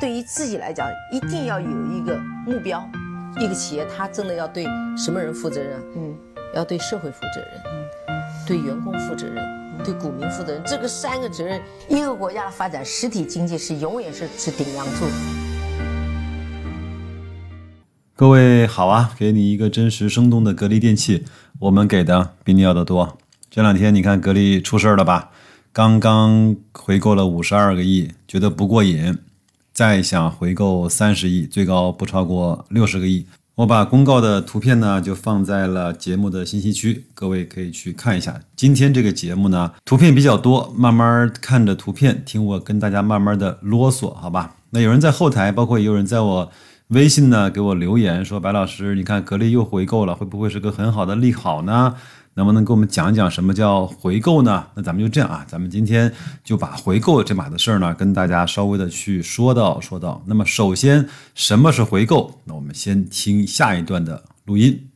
对于自己来讲，一定要有一个目标。一个企业，它真的要对什么人负责任？嗯，要对社会负责任，嗯，对员工负责任，对股民负责任。这个三个责任，一个国家的发展，实体经济是永远是是顶梁柱。各位好啊，给你一个真实生动的格力电器，我们给的比你要的多。这两天你看格力出事儿了吧？刚刚回购了五十二个亿，觉得不过瘾。再想回购三十亿，最高不超过六十个亿。我把公告的图片呢，就放在了节目的信息区，各位可以去看一下。今天这个节目呢，图片比较多，慢慢看着图片，听我跟大家慢慢的啰嗦，好吧？那有人在后台，包括也有人在我微信呢，给我留言说：“白老师，你看格力又回购了，会不会是个很好的利好呢？”能不能给我们讲一讲什么叫回购呢？那咱们就这样啊，咱们今天就把回购这码的事儿呢，跟大家稍微的去说到说到。那么首先，什么是回购？那我们先听下一段的录音。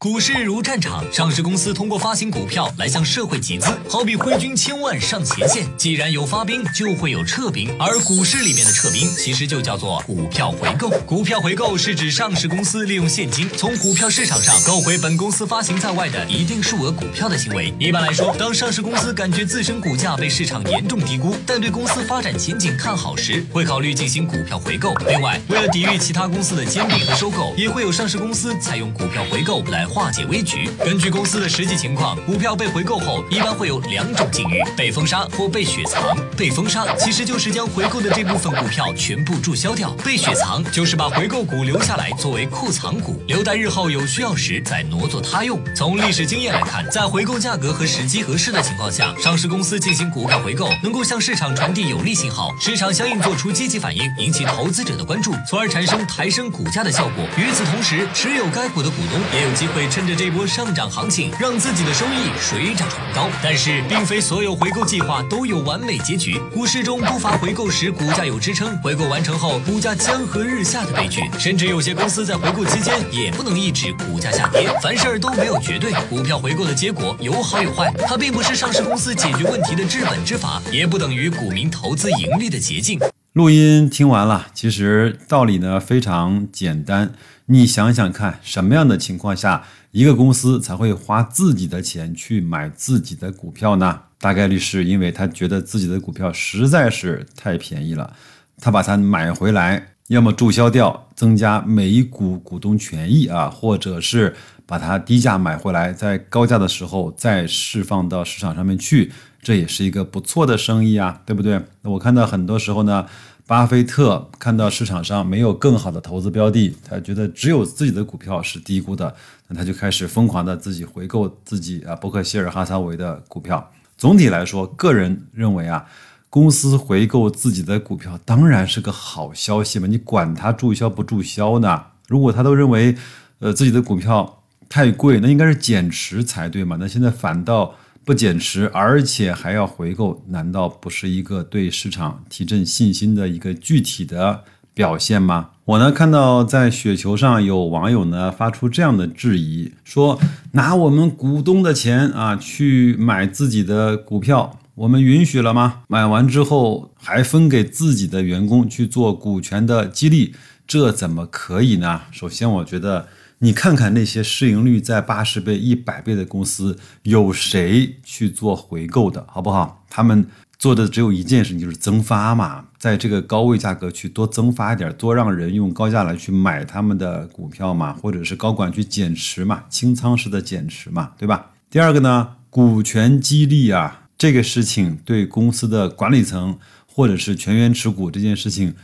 股市如战场，上市公司通过发行股票来向社会集资，好比挥军千万上前线。既然有发兵，就会有撤兵，而股市里面的撤兵，其实就叫做股票回购。股票回购是指上市公司利用现金从股票市场上购回本公司发行在外的一定数额股票的行为。一般来说，当上市公司感觉自身股价被市场严重低估，但对公司发展前景看好时，会考虑进行股票回购。另外，为了抵御其他公司的兼并和收购，也会有上市公司采用股票回购来。化解危局。根据公司的实际情况，股票被回购后，一般会有两种境遇：被封杀或被雪藏。被封杀其实就是将回购的这部分股票全部注销掉；被雪藏就是把回购股留下来作为库藏股，留待日后有需要时再挪作他用。从历史经验来看，在回购价格和时机合适的情况下，上市公司进行股票回购，能够向市场传递有利信号，市场相应做出积极反应，引起投资者的关注，从而产生抬升股价的效果。与此同时，持有该股的股东也有机会。会趁着这波上涨行情，让自己的收益水涨船高。但是，并非所有回购计划都有完美结局。股市中不乏回购时股价有支撑，回购完成后股价江河日下的悲剧。甚至有些公司在回购期间也不能抑制股价下跌。凡事都没有绝对，股票回购的结果有好有坏。它并不是上市公司解决问题的治本之法，也不等于股民投资盈利的捷径。录音听完了，其实道理呢非常简单。你想想看，什么样的情况下一个公司才会花自己的钱去买自己的股票呢？大概率是因为他觉得自己的股票实在是太便宜了，他把它买回来，要么注销掉，增加每一股股东权益啊，或者是把它低价买回来，在高价的时候再释放到市场上面去，这也是一个不错的生意啊，对不对？我看到很多时候呢。巴菲特看到市场上没有更好的投资标的，他觉得只有自己的股票是低估的，那他就开始疯狂的自己回购自己啊，伯克希尔哈撒韦的股票。总体来说，个人认为啊，公司回购自己的股票当然是个好消息嘛，你管它注销不注销呢？如果他都认为，呃，自己的股票太贵，那应该是减持才对嘛？那现在反倒。不减持，而且还要回购，难道不是一个对市场提振信心的一个具体的表现吗？我呢看到在雪球上有网友呢发出这样的质疑，说拿我们股东的钱啊去买自己的股票，我们允许了吗？买完之后还分给自己的员工去做股权的激励，这怎么可以呢？首先，我觉得。你看看那些市盈率在八十倍、一百倍的公司，有谁去做回购的，好不好？他们做的只有一件事，就是增发嘛，在这个高位价格去多增发一点，多让人用高价来去买他们的股票嘛，或者是高管去减持嘛，清仓式的减持嘛，对吧？第二个呢，股权激励啊，这个事情对公司的管理层或者是全员持股这件事情，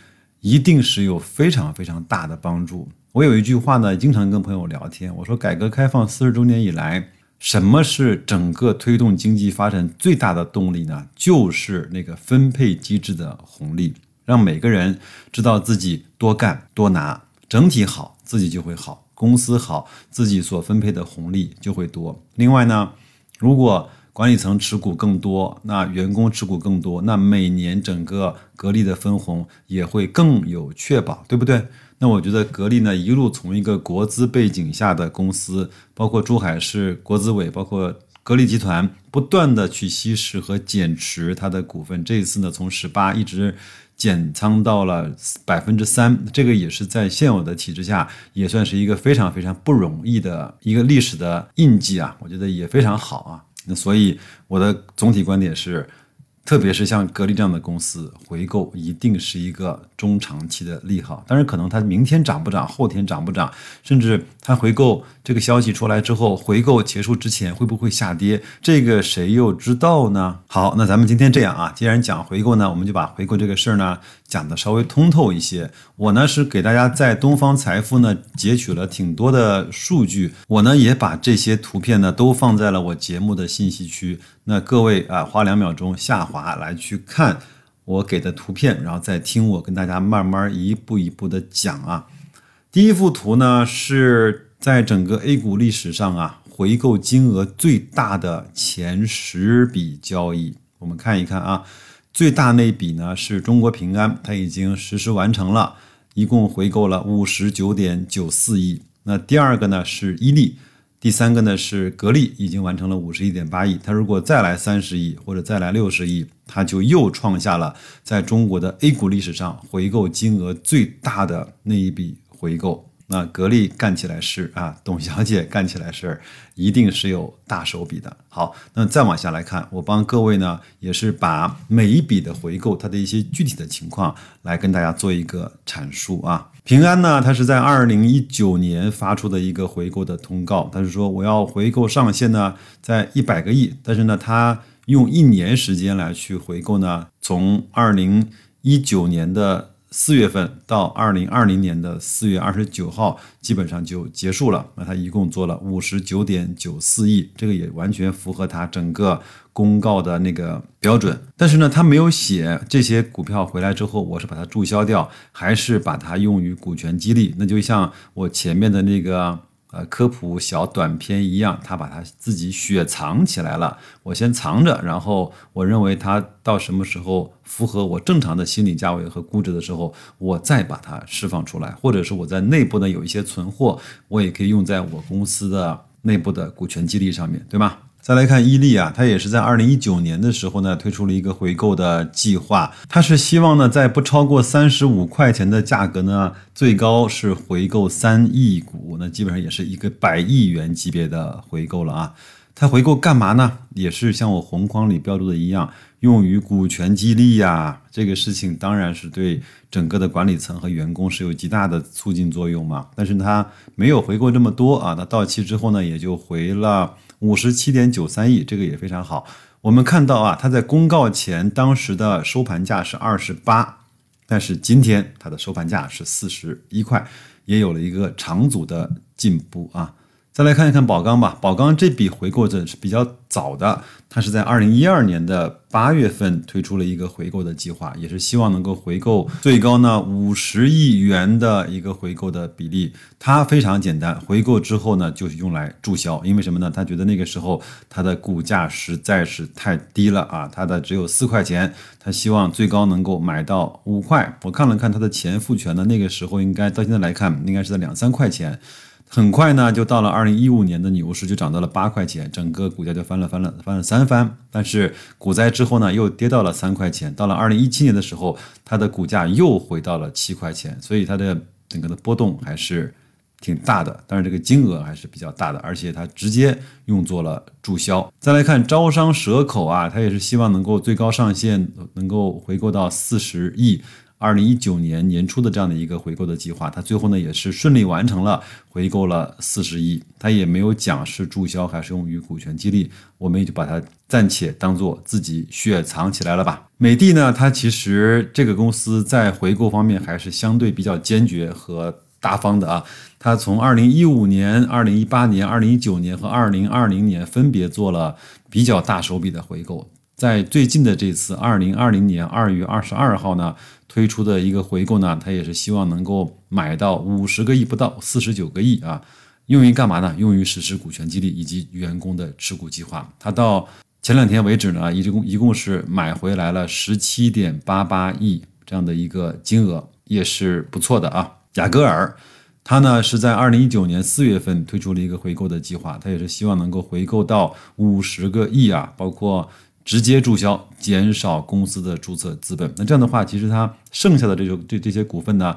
一定是有非常非常大的帮助。我有一句话呢，经常跟朋友聊天。我说，改革开放四十周年以来，什么是整个推动经济发展最大的动力呢？就是那个分配机制的红利，让每个人知道自己多干多拿，整体好，自己就会好；公司好，自己所分配的红利就会多。另外呢，如果管理层持股更多，那员工持股更多，那每年整个格力的分红也会更有确保，对不对？那我觉得格力呢，一路从一个国资背景下的公司，包括珠海市国资委，包括格力集团，不断的去稀释和减持它的股份。这一次呢，从十八一直减仓到了百分之三，这个也是在现有的体制下，也算是一个非常非常不容易的一个历史的印记啊，我觉得也非常好啊。那所以我的总体观点是。特别是像格力这样的公司，回购一定是一个中长期的利好。当然，可能它明天涨不涨，后天涨不涨，甚至它回购这个消息出来之后，回购结束之前会不会下跌，这个谁又知道呢？好，那咱们今天这样啊，既然讲回购呢，我们就把回购这个事儿呢讲的稍微通透一些。我呢是给大家在东方财富呢截取了挺多的数据，我呢也把这些图片呢都放在了我节目的信息区。那各位啊，花两秒钟下滑来去看我给的图片，然后再听我跟大家慢慢一步一步的讲啊。第一幅图呢是在整个 A 股历史上啊回购金额最大的前十笔交易，我们看一看啊，最大那笔呢是中国平安，它已经实施完成了，一共回购了五十九点九四亿。那第二个呢是伊利。第三个呢是格力已经完成了五十一点八亿，它如果再来三十亿或者再来六十亿，它就又创下了在中国的 A 股历史上回购金额最大的那一笔回购。那格力干起来事啊，董小姐干起来事，一定是有大手笔的。好，那再往下来看，我帮各位呢，也是把每一笔的回购它的一些具体的情况来跟大家做一个阐述啊。平安呢，它是在二零一九年发出的一个回购的通告，它是说我要回购上限呢在一百个亿，但是呢，它用一年时间来去回购呢，从二零一九年的。四月份到二零二零年的四月二十九号，基本上就结束了。那他一共做了五十九点九四亿，这个也完全符合他整个公告的那个标准。但是呢，他没有写这些股票回来之后，我是把它注销掉，还是把它用于股权激励？那就像我前面的那个。呃，科普小短片一样，他把他自己雪藏起来了。我先藏着，然后我认为他到什么时候符合我正常的心理价位和估值的时候，我再把它释放出来，或者是我在内部呢有一些存货，我也可以用在我公司的内部的股权激励上面对吗？再来看伊利啊，它也是在二零一九年的时候呢，推出了一个回购的计划。它是希望呢，在不超过三十五块钱的价格呢，最高是回购三亿股，那基本上也是一个百亿元级别的回购了啊。它回购干嘛呢？也是像我红框里标注的一样，用于股权激励呀。这个事情当然是对整个的管理层和员工是有极大的促进作用嘛。但是它没有回购这么多啊，它到期之后呢，也就回了。五十七点九三亿，这个也非常好。我们看到啊，它在公告前当时的收盘价是二十八，但是今天它的收盘价是四十一块，也有了一个长足的进步啊。再来看一看宝钢吧，宝钢这笔回购的是比较早的，它是在二零一二年的八月份推出了一个回购的计划，也是希望能够回购最高呢五十亿元的一个回购的比例。它非常简单，回购之后呢就是用来注销，因为什么呢？他觉得那个时候它的股价实在是太低了啊，它的只有四块钱，他希望最高能够买到五块。我看了看它的前复权呢，那个时候应该到现在来看，应该是在两三块钱。很快呢，就到了二零一五年的牛市，就涨到了八块钱，整个股价就翻了翻了翻了三番。但是股灾之后呢，又跌到了三块钱。到了二零一七年的时候，它的股价又回到了七块钱，所以它的整个的波动还是挺大的。但是这个金额还是比较大的，而且它直接用作了注销。再来看招商蛇口啊，它也是希望能够最高上限能够回购到四十亿。二零一九年年初的这样的一个回购的计划，它最后呢也是顺利完成了回购了四十亿，它也没有讲是注销还是用于股权激励，我们也就把它暂且当做自己雪藏起来了吧。美的呢，它其实这个公司在回购方面还是相对比较坚决和大方的啊，它从二零一五年、二零一八年、二零一九年和二零二零年分别做了比较大手笔的回购。在最近的这次二零二零年二月二十二号呢，推出的一个回购呢，它也是希望能够买到五十个亿不到，四十九个亿啊，用于干嘛呢？用于实施股权激励以及员工的持股计划。它到前两天为止呢，一共一共是买回来了十七点八八亿这样的一个金额，也是不错的啊。雅戈尔，它呢是在二零一九年四月份推出了一个回购的计划，它也是希望能够回购到五十个亿啊，包括。直接注销，减少公司的注册资本。那这样的话，其实它剩下的这种这这些股份呢，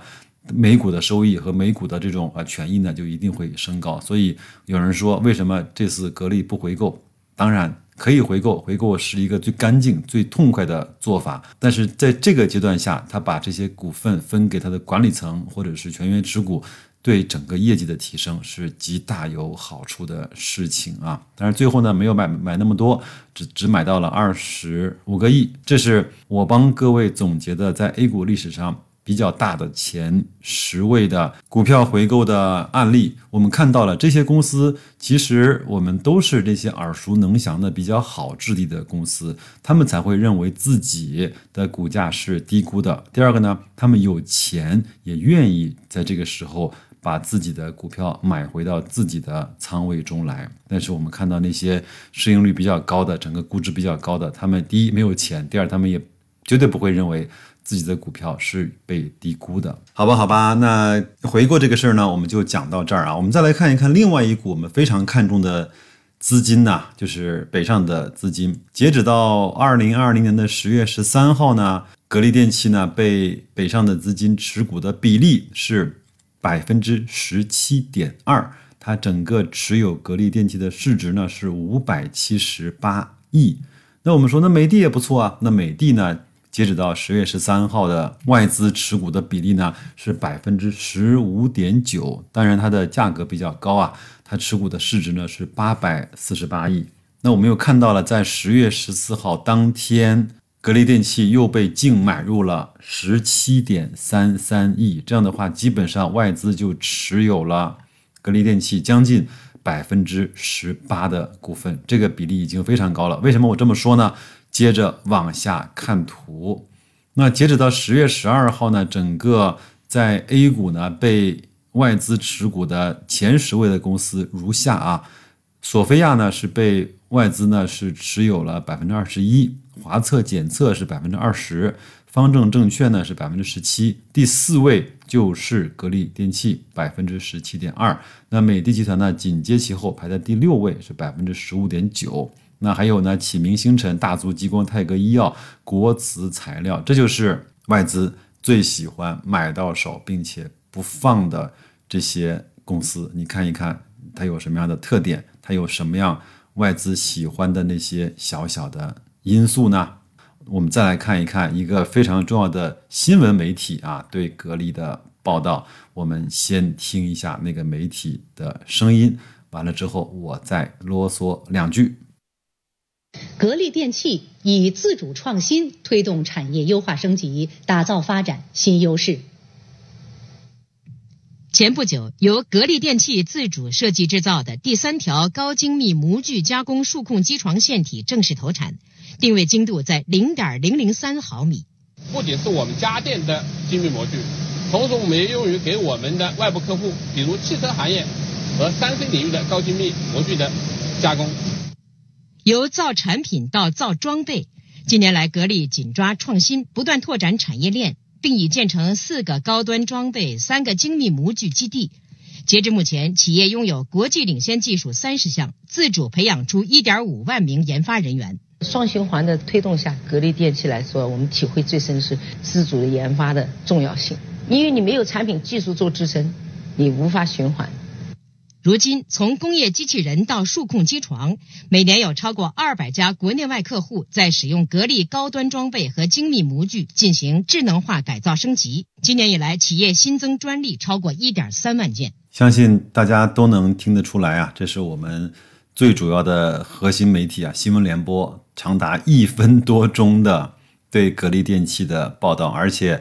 每股的收益和每股的这种呃权益呢，就一定会升高。所以有人说，为什么这次格力不回购？当然可以回购，回购是一个最干净、最痛快的做法。但是在这个阶段下，他把这些股份分给他的管理层或者是全员持股。对整个业绩的提升是极大有好处的事情啊！但是最后呢，没有买买那么多，只只买到了二十五个亿。这是我帮各位总结的在 A 股历史上比较大的前十位的股票回购的案例。我们看到了这些公司，其实我们都是这些耳熟能详的比较好质地的公司，他们才会认为自己的股价是低估的。第二个呢，他们有钱，也愿意在这个时候。把自己的股票买回到自己的仓位中来，但是我们看到那些市盈率比较高的、整个估值比较高的，他们第一没有钱，第二他们也绝对不会认为自己的股票是被低估的。好吧，好吧，那回过这个事儿呢，我们就讲到这儿啊。我们再来看一看另外一股我们非常看重的资金呐，就是北上的资金。截止到二零二零年的十月十三号呢，格力电器呢被北上的资金持股的比例是。百分之十七点二，它整个持有格力电器的市值呢是五百七十八亿。那我们说，那美的也不错啊。那美的呢，截止到十月十三号的外资持股的比例呢是百分之十五点九。当然，它的价格比较高啊，它持股的市值呢是八百四十八亿。那我们又看到了，在十月十四号当天。格力电器又被净买入了十七点三三亿，这样的话，基本上外资就持有了格力电器将近百分之十八的股份，这个比例已经非常高了。为什么我这么说呢？接着往下看图，那截止到十月十二号呢，整个在 A 股呢被外资持股的前十位的公司如下啊，索菲亚呢是被外资呢是持有了百分之二十一。华测检测是百分之二十，方正证券呢是百分之十七，第四位就是格力电器百分之十七点二，那美的集团呢紧接其后排在第六位是百分之十五点九，那还有呢启明星辰、大族激光、泰格医药、国瓷材料，这就是外资最喜欢买到手并且不放的这些公司，你看一看它有什么样的特点，它有什么样外资喜欢的那些小小的。因素呢？我们再来看一看一个非常重要的新闻媒体啊，对格力的报道。我们先听一下那个媒体的声音，完了之后我再啰嗦两句。格力电器以自主创新推动产业优化升级，打造发展新优势。前不久，由格力电器自主设计制造的第三条高精密模具加工数控机床线体正式投产。定位精度在零点零零三毫米，不仅是我们家电的精密模具，同时我们也用于给我们的外部客户，比如汽车行业和三 C 领域的高精密模具的加工。由造产品到造装备，近年来格力紧抓创新，不断拓展产业链，并已建成四个高端装备、三个精密模具基地。截至目前，企业拥有国际领先技术三十项，自主培养出一点五万名研发人员。双循环的推动下，格力电器来说，我们体会最深是自主的研发的重要性。因为你没有产品技术做支撑，你无法循环。如今，从工业机器人到数控机床，每年有超过二百家国内外客户在使用格力高端装备和精密模具进行智能化改造升级。今年以来，企业新增专利超过一点三万件。相信大家都能听得出来啊，这是我们最主要的核心媒体啊，新闻联播。长达一分多钟的对格力电器的报道，而且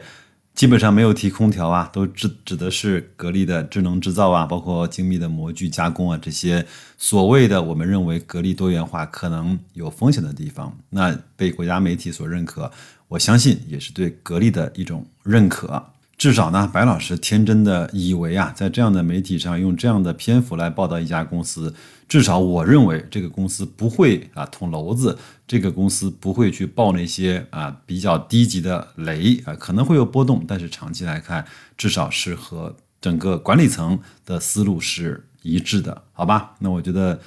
基本上没有提空调啊，都指指的是格力的智能制造啊，包括精密的模具加工啊，这些所谓的我们认为格力多元化可能有风险的地方，那被国家媒体所认可，我相信也是对格力的一种认可。至少呢，白老师天真的以为啊，在这样的媒体上用这样的篇幅来报道一家公司，至少我认为这个公司不会啊捅娄子，这个公司不会去爆那些啊比较低级的雷啊，可能会有波动，但是长期来看，至少是和整个管理层的思路是一致的，好吧？那我觉得。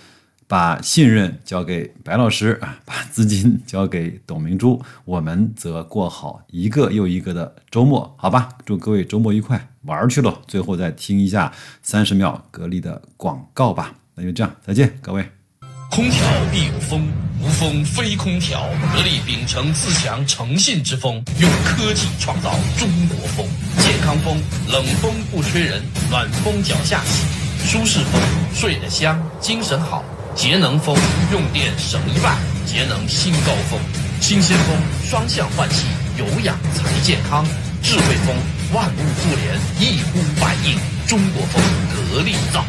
把信任交给白老师啊，把资金交给董明珠，我们则过好一个又一个的周末，好吧？祝各位周末愉快，玩去了。最后再听一下三十秒格力的广告吧。那就这样，再见，各位。空调必有风，无风非空调。格力秉承自强诚信之风，用科技创造中国风。健康风，冷风不吹人，暖风脚下起；舒适风，睡得香，精神好。节能风，用电省一半，节能新高峰。新鲜风，双向换气，有氧才健康。智慧风，万物互联，一呼百应。中国风，格力造。